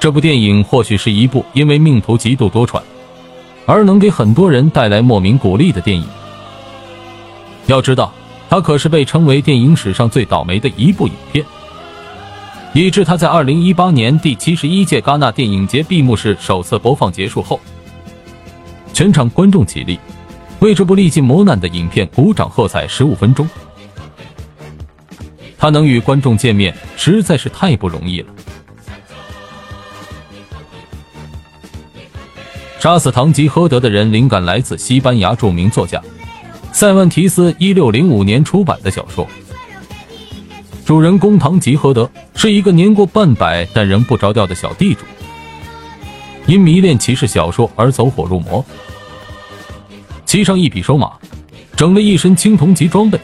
这部电影或许是一部因为命途极度多舛，而能给很多人带来莫名鼓励的电影。要知道，它可是被称为电影史上最倒霉的一部影片，以致它在二零一八年第七十一届戛纳电影节闭幕式首次播放结束后，全场观众起立，为这部历尽磨难的影片鼓掌喝彩十五分钟。他能与观众见面，实在是太不容易了。杀死堂吉诃德的人，灵感来自西班牙著名作家塞万提斯一六零五年出版的小说。主人公堂吉诃德是一个年过半百但仍不着调的小地主，因迷恋骑士小说而走火入魔，骑上一匹瘦马，整了一身青铜级装备。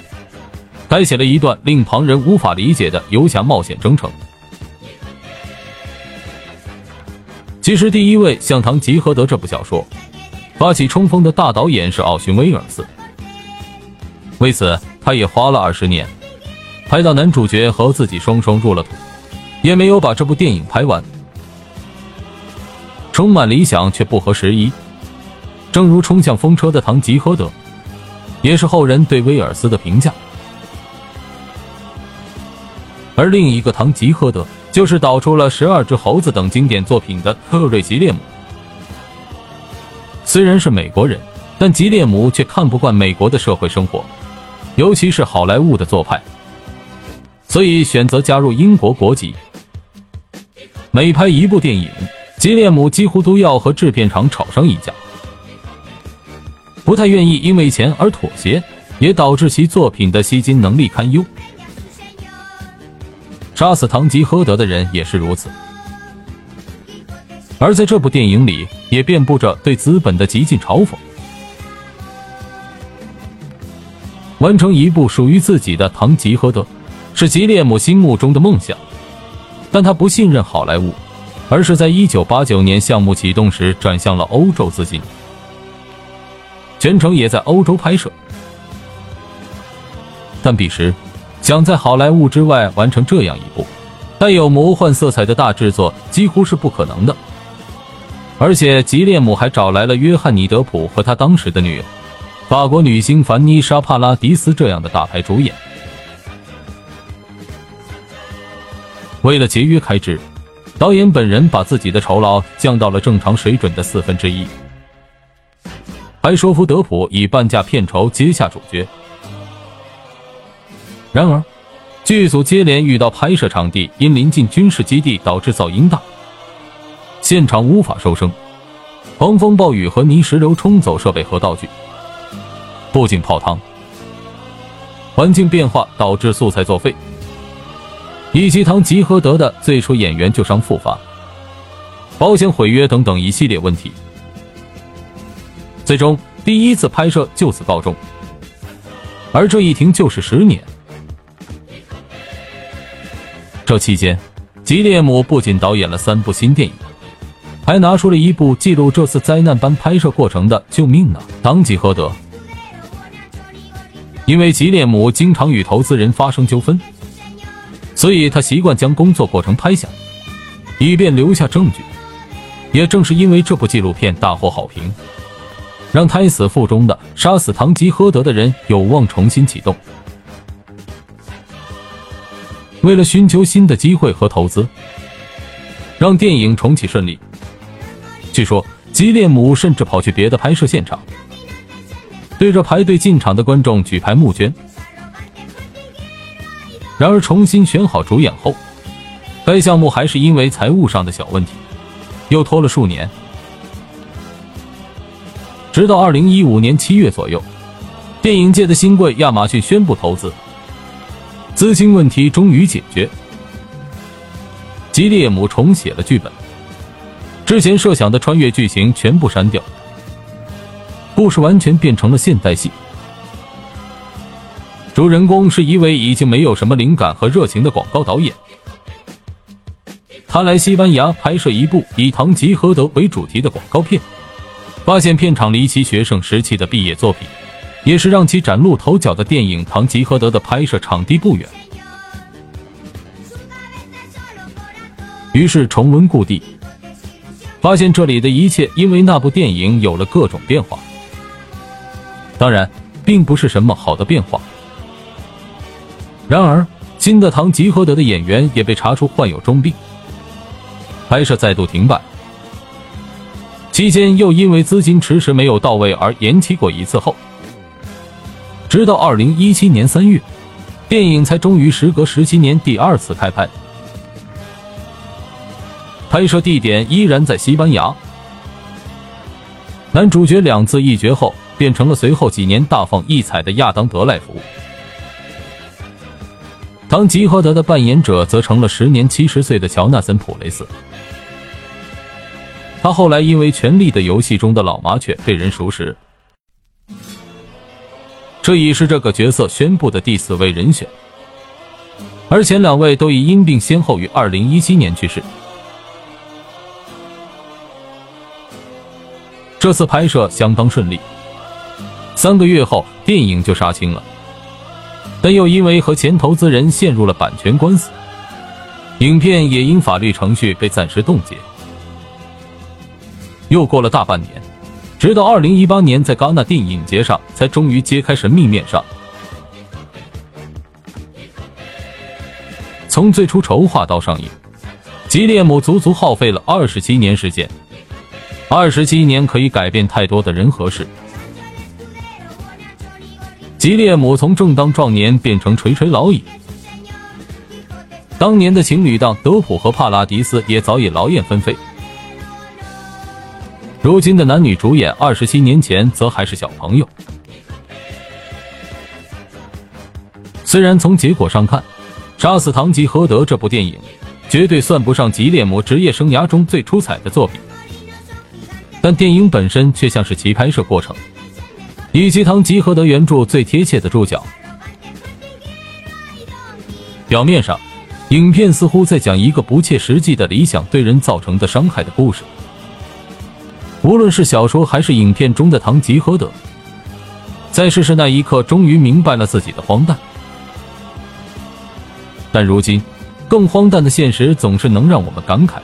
开启了一段令旁人无法理解的游侠冒险征程。其实，第一位向唐吉诃德这部小说发起冲锋的大导演是奥逊威尔斯，为此他也花了二十年拍到男主角和自己双双入了土，也没有把这部电影拍完。充满理想却不合时宜，正如冲向风车的唐吉诃德，也是后人对威尔斯的评价。而另一个堂吉诃德，就是导出了《十二只猴子》等经典作品的特瑞·吉列姆。虽然是美国人，但吉列姆却看不惯美国的社会生活，尤其是好莱坞的做派，所以选择加入英国国籍。每拍一部电影，吉列姆几乎都要和制片厂吵上一架，不太愿意因为钱而妥协，也导致其作品的吸金能力堪忧。杀死堂吉诃德的人也是如此，而在这部电影里，也遍布着对资本的极尽嘲讽。完成一部属于自己的《堂吉诃德》，是吉列姆心目中的梦想，但他不信任好莱坞，而是在一九八九年项目启动时转向了欧洲资金，全程也在欧洲拍摄，但彼时。想在好莱坞之外完成这样一部带有魔幻色彩的大制作，几乎是不可能的。而且吉列姆还找来了约翰尼·德普和他当时的女友，法国女星凡妮莎·帕拉迪斯这样的大牌主演。为了节约开支，导演本人把自己的酬劳降到了正常水准的四分之一，还说服德普以半价片酬接下主角。然而，剧组接连遇到拍摄场地因临近军事基地导致噪音大，现场无法收声，狂风暴雨和泥石流冲走设备和道具，不仅泡汤，环境变化导致素材作废，以及唐吉诃德的最初演员旧伤复发、保险毁约等等一系列问题，最终第一次拍摄就此告终，而这一停就是十年。这期间，吉列姆不仅导演了三部新电影，还拿出了一部记录这次灾难般拍摄过程的《救命啊，唐吉诃德》。因为吉列姆经常与投资人发生纠纷，所以他习惯将工作过程拍下，以便留下证据。也正是因为这部纪录片大获好评，让胎死腹中的杀死唐吉诃德的人有望重新启动。为了寻求新的机会和投资，让电影重启顺利，据说吉列姆甚至跑去别的拍摄现场，对着排队进场的观众举牌募捐。然而，重新选好主演后，该项目还是因为财务上的小问题，又拖了数年。直到二零一五年七月左右，电影界的新贵亚马逊宣布投资。资金问题终于解决，吉列姆重写了剧本，之前设想的穿越剧情全部删掉，故事完全变成了现代戏。主人公是一位已经没有什么灵感和热情的广告导演，他来西班牙拍摄一部以堂吉诃德为主题的广告片，发现片场离奇学生时期的毕业作品。也是让其崭露头角的电影《堂吉诃德》的拍摄场地不远，于是重温故地，发现这里的一切因为那部电影有了各种变化。当然，并不是什么好的变化。然而，新的堂吉诃德的演员也被查出患有重病，拍摄再度停摆。期间又因为资金迟迟没有到位而延期过一次后，直到二零一七年三月，电影才终于时隔十七年第二次开拍。拍摄地点依然在西班牙。男主角两次一绝后，变成了随后几年大放异彩的亚当·德赖福。当吉诃德的扮演者则成了时年七十岁的乔纳森·普雷斯。他后来因为《权力的游戏》中的老麻雀被人熟识，这已是这个角色宣布的第四位人选，而前两位都已因病先后于二零一七年去世。这次拍摄相当顺利，三个月后电影就杀青了。但又因为和前投资人陷入了版权官司，影片也因法律程序被暂时冻结。又过了大半年，直到二零一八年，在戛纳电影节上才终于揭开神秘面纱。从最初筹划到上映，吉列姆足足耗费了二十七年时间。二十七年可以改变太多的人和事。吉列姆从正当壮年变成垂垂老矣，当年的情侣档德普和帕拉迪斯也早已劳燕分飞。如今的男女主演，二十七年前则还是小朋友。虽然从结果上看，《杀死堂吉诃德》这部电影绝对算不上吉列姆职业生涯中最出彩的作品，但电影本身却像是其拍摄过程。以及唐吉诃德原著最贴切的注脚。表面上，影片似乎在讲一个不切实际的理想对人造成的伤害的故事。无论是小说还是影片中的唐吉诃德，在逝世那一刻终于明白了自己的荒诞。但如今，更荒诞的现实总是能让我们感慨。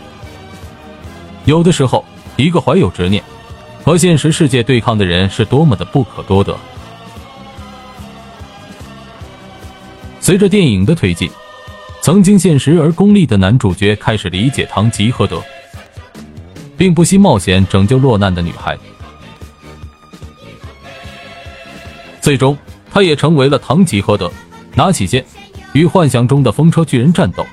有的时候，一个怀有执念。和现实世界对抗的人是多么的不可多得。随着电影的推进，曾经现实而功利的男主角开始理解唐吉诃德，并不惜冒险拯救落难的女孩。最终，他也成为了唐吉诃德，拿起剑，与幻想中的风车巨人战斗。